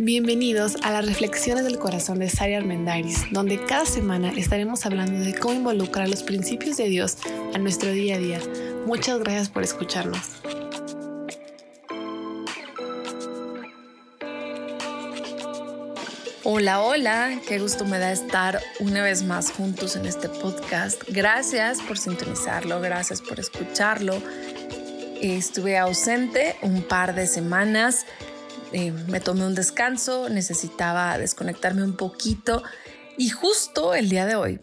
Bienvenidos a las Reflexiones del Corazón de Sari Armendariz, donde cada semana estaremos hablando de cómo involucrar los principios de Dios a nuestro día a día. Muchas gracias por escucharnos. Hola, hola, qué gusto me da estar una vez más juntos en este podcast. Gracias por sintonizarlo, gracias por escucharlo. Estuve ausente un par de semanas eh, me tomé un descanso, necesitaba desconectarme un poquito y justo el día de hoy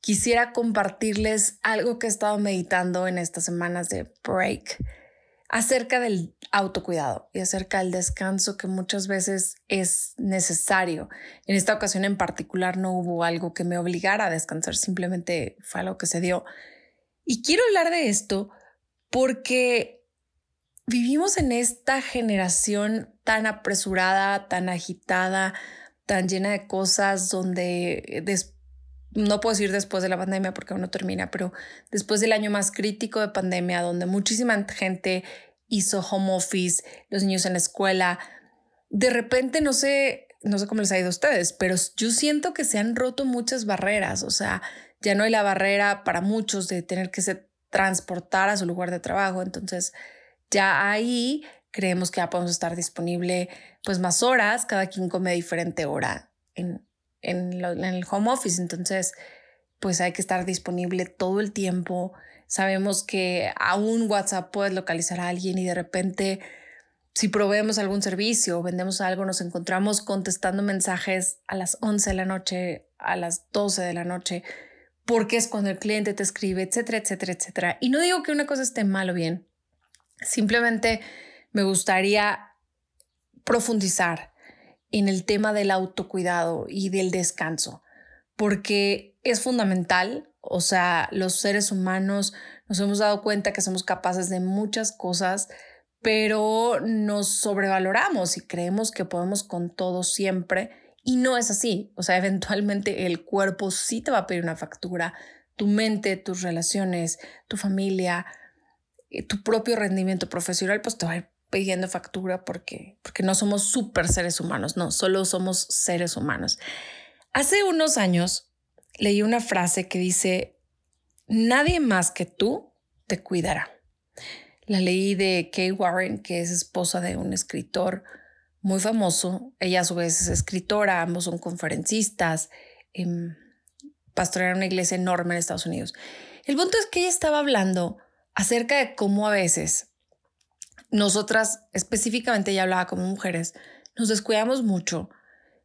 quisiera compartirles algo que he estado meditando en estas semanas de break acerca del autocuidado y acerca del descanso que muchas veces es necesario. En esta ocasión en particular no hubo algo que me obligara a descansar, simplemente fue algo que se dio. Y quiero hablar de esto porque vivimos en esta generación tan apresurada, tan agitada, tan llena de cosas donde no puedo decir después de la pandemia porque aún no termina, pero después del año más crítico de pandemia, donde muchísima gente hizo home office, los niños en la escuela, de repente no sé, no sé cómo les ha ido a ustedes, pero yo siento que se han roto muchas barreras, o sea, ya no hay la barrera para muchos de tener que se transportar a su lugar de trabajo, entonces ya ahí creemos que ya podemos estar disponible pues más horas, cada quien come diferente hora en, en, el home office, entonces pues hay que estar disponible todo el tiempo. Sabemos que aún WhatsApp puedes localizar a alguien y de repente si proveemos algún servicio vendemos algo, nos encontramos contestando mensajes a las 11 de la noche, a las 12 de la noche, porque es cuando el cliente te escribe, etcétera, etcétera, etcétera. Y no digo que una cosa esté mal o bien, Simplemente me gustaría profundizar en el tema del autocuidado y del descanso, porque es fundamental, o sea, los seres humanos nos hemos dado cuenta que somos capaces de muchas cosas, pero nos sobrevaloramos y creemos que podemos con todo siempre y no es así, o sea, eventualmente el cuerpo sí te va a pedir una factura, tu mente, tus relaciones, tu familia, eh, tu propio rendimiento profesional, pues te va a ir pidiendo factura porque, porque no somos súper seres humanos, no, solo somos seres humanos. Hace unos años leí una frase que dice, nadie más que tú te cuidará. La leí de Kay Warren, que es esposa de un escritor muy famoso. Ella a su vez es escritora, ambos son conferencistas, eh, pastorean una iglesia enorme en Estados Unidos. El punto es que ella estaba hablando acerca de cómo a veces nosotras, específicamente ya hablaba como mujeres, nos descuidamos mucho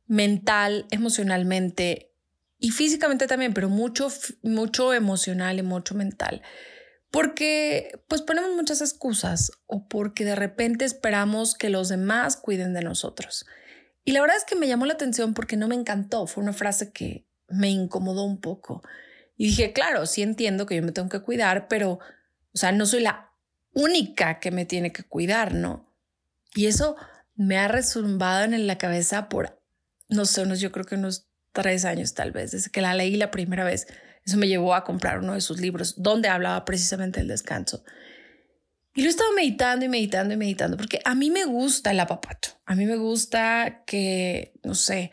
mental, emocionalmente y físicamente también, pero mucho, mucho emocional y mucho mental. Porque pues ponemos muchas excusas o porque de repente esperamos que los demás cuiden de nosotros. Y la verdad es que me llamó la atención porque no me encantó, fue una frase que me incomodó un poco. Y dije, claro, sí entiendo que yo me tengo que cuidar, pero o sea, no soy la única que me tiene que cuidar, ¿no? Y eso me ha resumbado en la cabeza por, no sé, unos, yo creo que unos tres años tal vez, desde que la leí la primera vez. Eso me llevó a comprar uno de sus libros donde hablaba precisamente del descanso. Y lo he estado meditando y meditando y meditando porque a mí me gusta el apapacho. A mí me gusta que, no sé,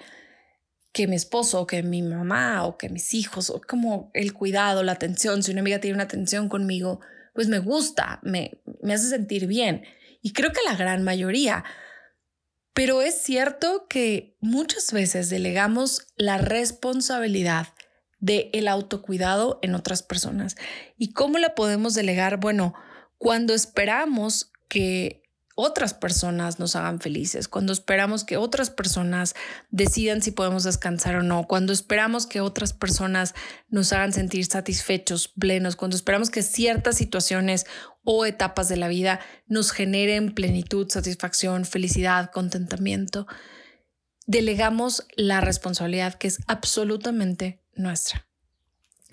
que mi esposo, o que mi mamá, o que mis hijos, o como el cuidado, la atención. Si una amiga tiene una atención conmigo, pues me gusta, me, me hace sentir bien. Y creo que la gran mayoría. Pero es cierto que muchas veces delegamos la responsabilidad del el autocuidado en otras personas. ¿Y cómo la podemos delegar? Bueno, cuando esperamos que otras personas nos hagan felices, cuando esperamos que otras personas decidan si podemos descansar o no, cuando esperamos que otras personas nos hagan sentir satisfechos, plenos, cuando esperamos que ciertas situaciones o etapas de la vida nos generen plenitud, satisfacción, felicidad, contentamiento, delegamos la responsabilidad que es absolutamente nuestra.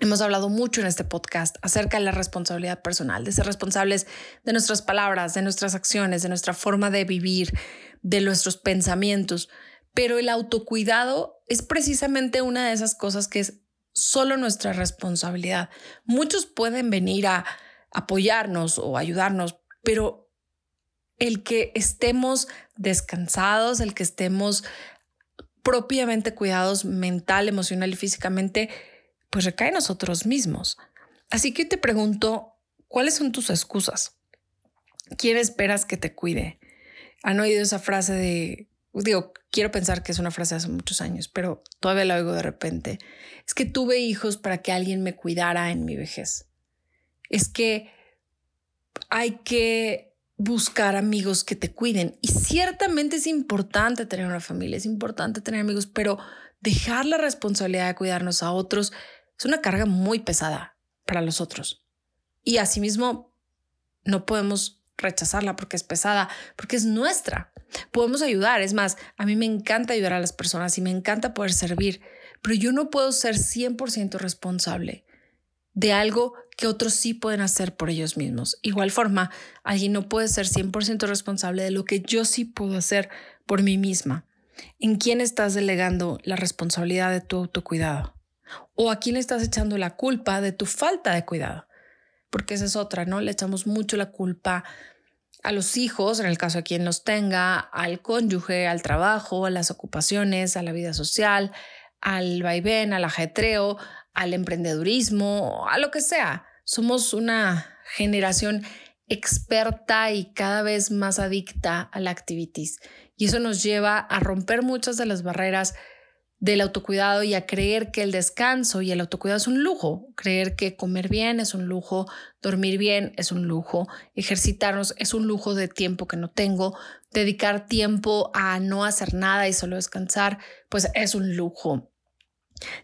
Hemos hablado mucho en este podcast acerca de la responsabilidad personal, de ser responsables de nuestras palabras, de nuestras acciones, de nuestra forma de vivir, de nuestros pensamientos. Pero el autocuidado es precisamente una de esas cosas que es solo nuestra responsabilidad. Muchos pueden venir a apoyarnos o ayudarnos, pero el que estemos descansados, el que estemos propiamente cuidados mental, emocional y físicamente, pues recae en nosotros mismos. Así que te pregunto, ¿cuáles son tus excusas? ¿Quién esperas que te cuide? ¿Han oído esa frase de, digo, quiero pensar que es una frase de hace muchos años, pero todavía la oigo de repente? Es que tuve hijos para que alguien me cuidara en mi vejez. Es que hay que buscar amigos que te cuiden. Y ciertamente es importante tener una familia, es importante tener amigos, pero dejar la responsabilidad de cuidarnos a otros es una carga muy pesada para los otros. Y asimismo, no podemos rechazarla porque es pesada, porque es nuestra. Podemos ayudar, es más, a mí me encanta ayudar a las personas y me encanta poder servir, pero yo no puedo ser 100% responsable de algo que otros sí pueden hacer por ellos mismos. Igual forma, alguien no puede ser 100% responsable de lo que yo sí puedo hacer por mí misma. ¿En quién estás delegando la responsabilidad de tu autocuidado? ¿O a quién estás echando la culpa de tu falta de cuidado? Porque esa es otra, ¿no? Le echamos mucho la culpa a los hijos, en el caso de quien los tenga, al cónyuge, al trabajo, a las ocupaciones, a la vida social, al vaivén, al ajetreo, al emprendedurismo, a lo que sea. Somos una generación experta y cada vez más adicta a la activities. Y eso nos lleva a romper muchas de las barreras del autocuidado y a creer que el descanso y el autocuidado es un lujo, creer que comer bien es un lujo, dormir bien es un lujo, ejercitarnos es un lujo de tiempo que no tengo, dedicar tiempo a no hacer nada y solo descansar, pues es un lujo.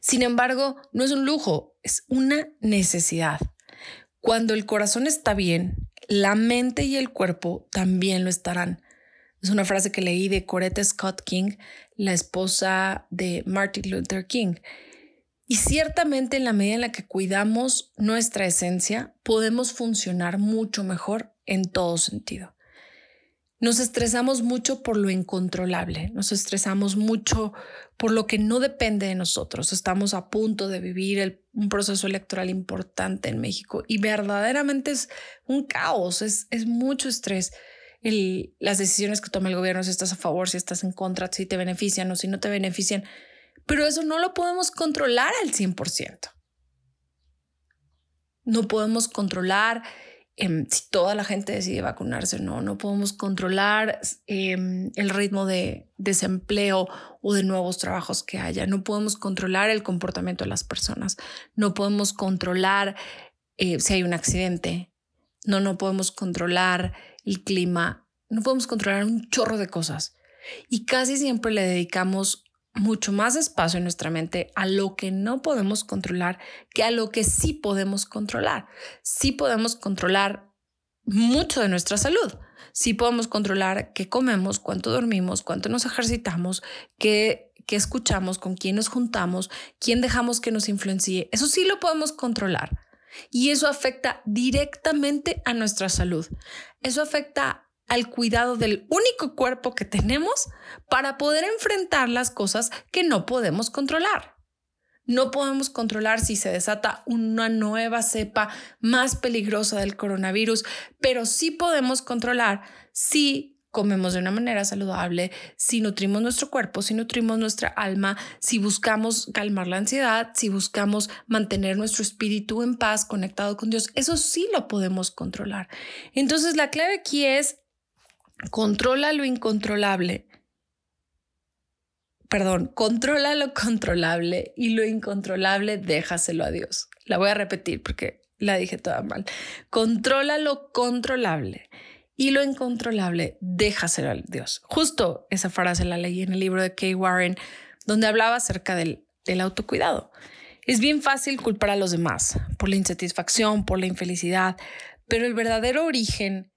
Sin embargo, no es un lujo, es una necesidad. Cuando el corazón está bien, la mente y el cuerpo también lo estarán. Es una frase que leí de Coretta Scott King, la esposa de Martin Luther King. Y ciertamente en la medida en la que cuidamos nuestra esencia, podemos funcionar mucho mejor en todo sentido. Nos estresamos mucho por lo incontrolable, nos estresamos mucho por lo que no depende de nosotros. Estamos a punto de vivir un proceso electoral importante en México y verdaderamente es un caos, es, es mucho estrés. Las decisiones que toma el gobierno, si estás a favor, si estás en contra, si te benefician o si no te benefician, pero eso no lo podemos controlar al 100%. No podemos controlar Em, si toda la gente decide vacunarse o no. No podemos controlar em, el ritmo de desempleo o de nuevos trabajos que haya. No podemos controlar el comportamiento de las personas. No podemos controlar eh, si hay un accidente. No, no podemos controlar el clima. No podemos controlar un chorro de cosas. Y casi siempre le dedicamos mucho más espacio en nuestra mente a lo que no podemos controlar que a lo que sí podemos controlar. Sí podemos controlar mucho de nuestra salud. Sí podemos controlar qué comemos, cuánto dormimos, cuánto nos ejercitamos, qué, qué escuchamos, con quién nos juntamos, quién dejamos que nos influencie. Eso sí lo podemos controlar. Y eso afecta directamente a nuestra salud. Eso afecta al cuidado del único cuerpo que tenemos para poder enfrentar las cosas que no podemos controlar. No podemos controlar si se desata una nueva cepa más peligrosa del coronavirus, pero sí podemos controlar si comemos de una manera saludable, si nutrimos nuestro cuerpo, si nutrimos nuestra alma, si buscamos calmar la ansiedad, si buscamos mantener nuestro espíritu en paz, conectado con Dios, eso sí lo podemos controlar. Entonces la clave aquí es Controla lo incontrolable. Perdón, controla lo controlable y lo incontrolable déjaselo a Dios. La voy a repetir porque la dije toda mal. Controla lo controlable y lo incontrolable déjaselo a Dios. Justo esa frase la leí en el libro de Kay Warren, donde hablaba acerca del, del autocuidado. Es bien fácil culpar a los demás por la insatisfacción, por la infelicidad, pero el verdadero origen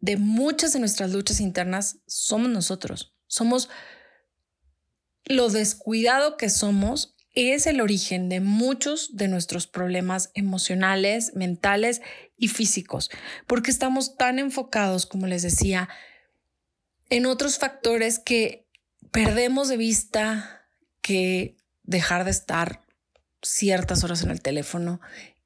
de muchas de nuestras luchas internas somos nosotros. Somos lo descuidado que somos es el origen de muchos de nuestros problemas emocionales, mentales y físicos, porque estamos tan enfocados, como les decía, en otros factores que perdemos de vista que dejar de estar ciertas horas en el teléfono,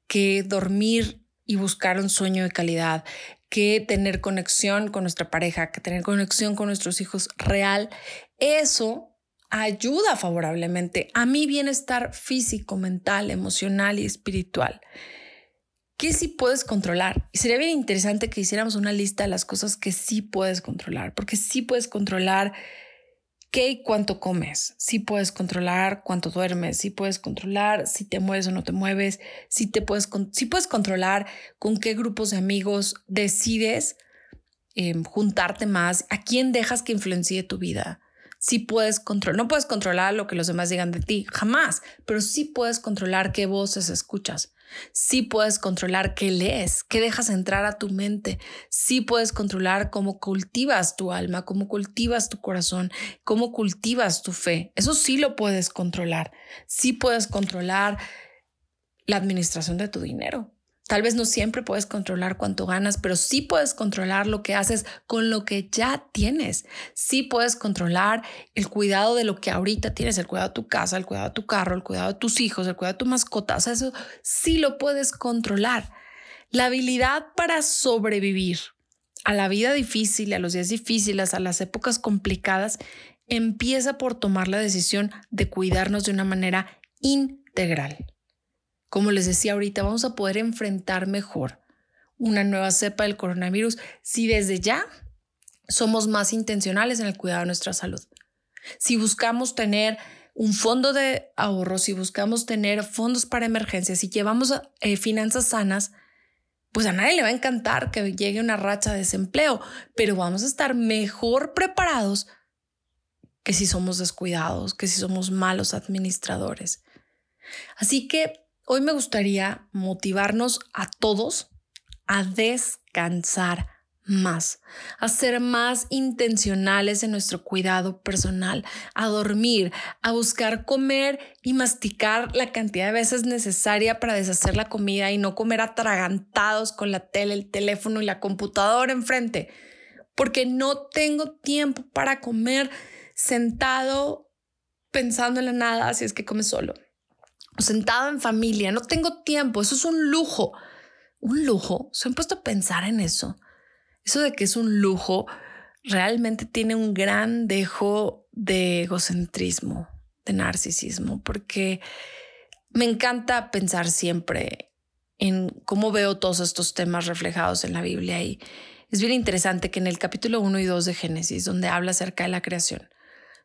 que dormir y buscar un sueño de calidad, que tener conexión con nuestra pareja, que tener conexión con nuestros hijos real, eso ayuda favorablemente a mi bienestar físico, mental, emocional y espiritual. ¿Qué sí puedes controlar? Y sería bien interesante que hiciéramos una lista de las cosas que sí puedes controlar, porque sí puedes controlar qué y cuánto comes, si puedes controlar cuánto duermes, si puedes controlar si te mueves o no te mueves, si te puedes, puedes controlar con qué grupos de amigos decides em, juntarte más, a quién dejas que influencie tu vida. Si puedes controlar, no puedes controlar lo que los demás digan de ti, jamás, pero sí puedes controlar qué voces escuchas. Sí puedes controlar qué lees, qué dejas entrar a tu mente. Sí puedes controlar cómo cultivas tu alma, cómo cultivas tu corazón, cómo cultivas tu fe. Eso sí lo puedes controlar. Sí puedes controlar la administración de tu dinero. Tal vez no siempre puedes controlar cuánto ganas, pero sí puedes controlar lo que haces con lo que ya tienes. Sí puedes controlar el cuidado de lo que ahorita tienes, el cuidado de tu casa, el cuidado de tu carro, el cuidado de tus hijos, el cuidado de tu mascota. O sea, eso sí lo puedes controlar. La habilidad para sobrevivir a la vida difícil, a los días difíciles, a las épocas complicadas, empieza por tomar la decisión de cuidarnos de una manera integral. Como les decía ahorita, vamos a poder enfrentar mejor una nueva cepa del coronavirus si desde ya somos más intencionales en el cuidado de nuestra salud. Si buscamos tener un fondo de ahorro, si buscamos tener fondos para emergencias, si llevamos eh, finanzas sanas, pues a nadie le va a encantar que llegue una racha de desempleo, pero vamos a estar mejor preparados que si somos descuidados, que si somos malos administradores. Así que Hoy me gustaría motivarnos a todos a descansar más, a ser más intencionales en nuestro cuidado personal, a dormir, a buscar comer y masticar la cantidad de veces necesaria para deshacer la comida y no comer atragantados con la tele, el teléfono y la computadora enfrente, porque no tengo tiempo para comer sentado pensando en la nada si es que come solo sentado en familia, no tengo tiempo, eso es un lujo. Un lujo, se han puesto a pensar en eso. Eso de que es un lujo realmente tiene un gran dejo de egocentrismo, de narcisismo, porque me encanta pensar siempre en cómo veo todos estos temas reflejados en la Biblia y es bien interesante que en el capítulo 1 y 2 de Génesis, donde habla acerca de la creación,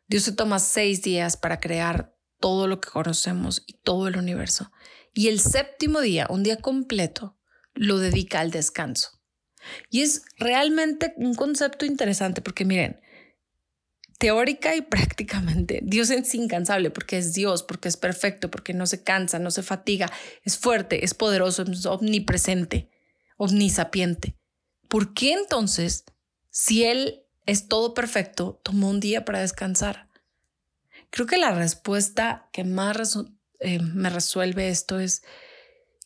Dios se toma seis días para crear todo lo que conocemos y todo el universo. Y el séptimo día, un día completo, lo dedica al descanso. Y es realmente un concepto interesante porque miren, teórica y prácticamente, Dios es incansable porque es Dios, porque es perfecto, porque no se cansa, no se fatiga, es fuerte, es poderoso, es omnipresente, omnisapiente. ¿Por qué entonces, si Él es todo perfecto, tomó un día para descansar? Creo que la respuesta que más eh, me resuelve esto es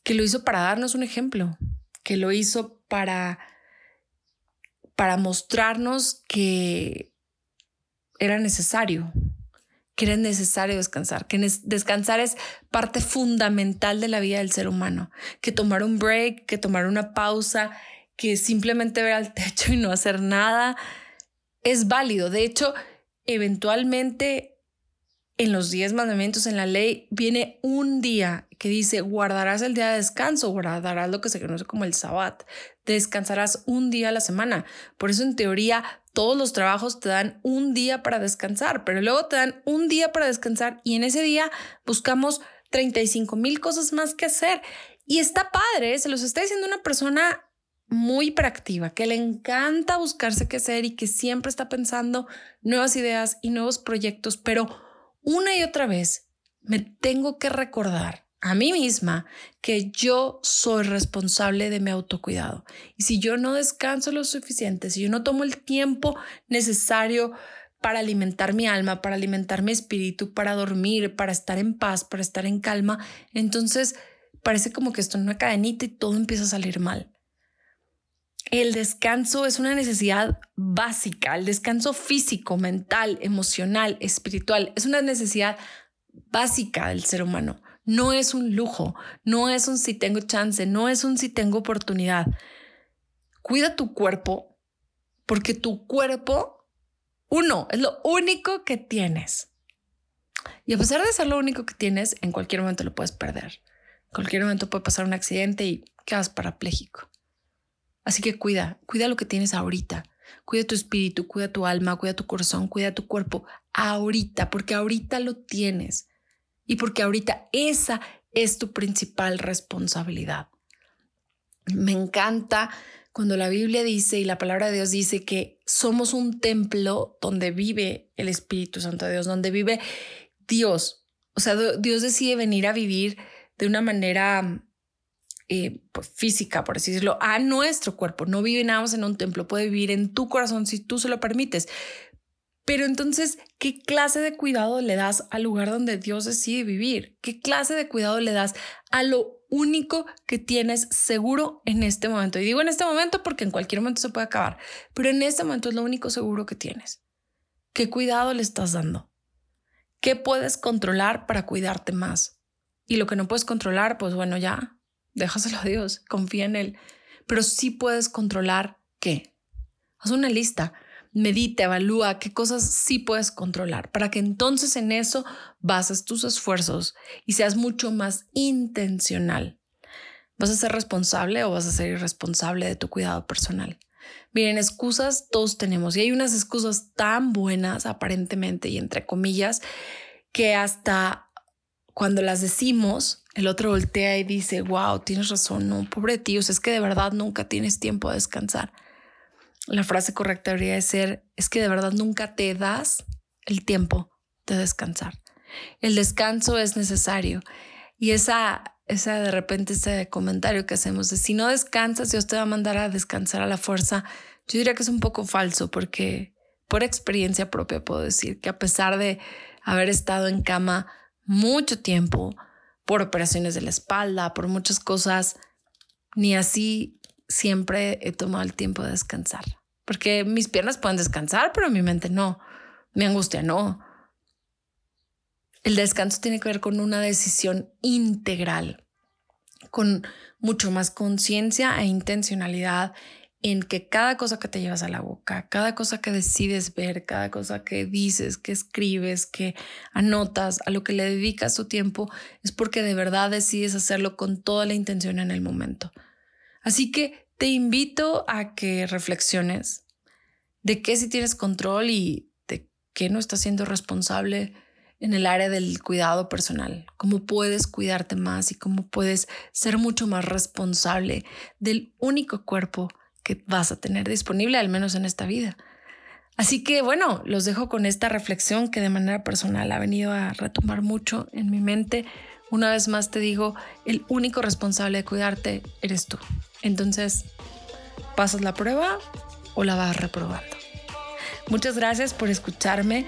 que lo hizo para darnos un ejemplo, que lo hizo para, para mostrarnos que era necesario, que era necesario descansar, que descansar es parte fundamental de la vida del ser humano, que tomar un break, que tomar una pausa, que simplemente ver al techo y no hacer nada es válido. De hecho, eventualmente en los diez mandamientos en la ley viene un día que dice guardarás el día de descanso, guardarás lo que se conoce como el sabbat, descansarás un día a la semana. Por eso en teoría todos los trabajos te dan un día para descansar, pero luego te dan un día para descansar y en ese día buscamos 35 mil cosas más que hacer. Y está padre, se los está diciendo una persona muy proactiva, que le encanta buscarse qué hacer y que siempre está pensando nuevas ideas y nuevos proyectos, pero una y otra vez me tengo que recordar a mí misma que yo soy responsable de mi autocuidado. Y si yo no descanso lo suficiente, si yo no tomo el tiempo necesario para alimentar mi alma, para alimentar mi espíritu, para dormir, para estar en paz, para estar en calma, entonces parece como que esto no una cadenita y todo empieza a salir mal. El descanso es una necesidad básica, el descanso físico, mental, emocional, espiritual, es una necesidad básica del ser humano. No es un lujo, no es un si tengo chance, no es un si tengo oportunidad. Cuida tu cuerpo porque tu cuerpo, uno, es lo único que tienes. Y a pesar de ser lo único que tienes, en cualquier momento lo puedes perder. En cualquier momento puede pasar un accidente y quedas parapléjico. Así que cuida, cuida lo que tienes ahorita. Cuida tu espíritu, cuida tu alma, cuida tu corazón, cuida tu cuerpo ahorita, porque ahorita lo tienes y porque ahorita esa es tu principal responsabilidad. Me encanta cuando la Biblia dice y la palabra de Dios dice que somos un templo donde vive el Espíritu Santo de Dios, donde vive Dios. O sea, Dios decide venir a vivir de una manera eh, pues, física, por así decirlo, a nuestro cuerpo. No vive nada más en un templo, puede vivir en tu corazón si tú se lo permites. Pero entonces, ¿qué clase de cuidado le das al lugar donde Dios decide vivir? ¿Qué clase de cuidado le das a lo único que tienes seguro en este momento? Y digo en este momento porque en cualquier momento se puede acabar, pero en este momento es lo único seguro que tienes. ¿Qué cuidado le estás dando? ¿Qué puedes controlar para cuidarte más? Y lo que no puedes controlar, pues bueno, ya, déjaselo a Dios, confía en Él. Pero sí puedes controlar qué. Haz una lista medita, evalúa qué cosas sí puedes controlar para que entonces en eso bases tus esfuerzos y seas mucho más intencional. ¿Vas a ser responsable o vas a ser irresponsable de tu cuidado personal? Miren, excusas todos tenemos y hay unas excusas tan buenas aparentemente y entre comillas que hasta cuando las decimos, el otro voltea y dice, wow, tienes razón, no, pobre tío, es que de verdad nunca tienes tiempo a descansar la frase correcta debería ser, es que de verdad nunca te das el tiempo de descansar. El descanso es necesario. Y esa, esa de repente ese comentario que hacemos de si no descansas, Dios te va a mandar a descansar a la fuerza, yo diría que es un poco falso porque por experiencia propia puedo decir que a pesar de haber estado en cama mucho tiempo, por operaciones de la espalda, por muchas cosas, ni así siempre he tomado el tiempo de descansar. Porque mis piernas pueden descansar, pero mi mente no. Mi angustia no. El descanso tiene que ver con una decisión integral, con mucho más conciencia e intencionalidad en que cada cosa que te llevas a la boca, cada cosa que decides ver, cada cosa que dices, que escribes, que anotas, a lo que le dedicas tu tiempo, es porque de verdad decides hacerlo con toda la intención en el momento. Así que te invito a que reflexiones de qué si tienes control y de qué no estás siendo responsable en el área del cuidado personal, cómo puedes cuidarte más y cómo puedes ser mucho más responsable del único cuerpo que vas a tener disponible, al menos en esta vida. Así que bueno, los dejo con esta reflexión que de manera personal ha venido a retomar mucho en mi mente. Una vez más te digo, el único responsable de cuidarte eres tú. Entonces, ¿pasas la prueba o la vas reprobando? Muchas gracias por escucharme.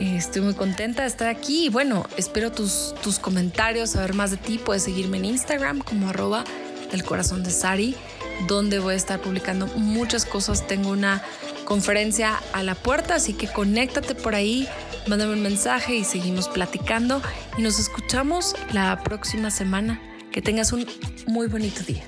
Estoy muy contenta de estar aquí y bueno, espero tus, tus comentarios, saber más de ti. Puedes seguirme en Instagram como arroba del corazón de Sari, donde voy a estar publicando muchas cosas. Tengo una conferencia a la puerta, así que conéctate por ahí, mándame un mensaje y seguimos platicando y nos escuchamos la próxima semana. Que tengas un muy bonito día.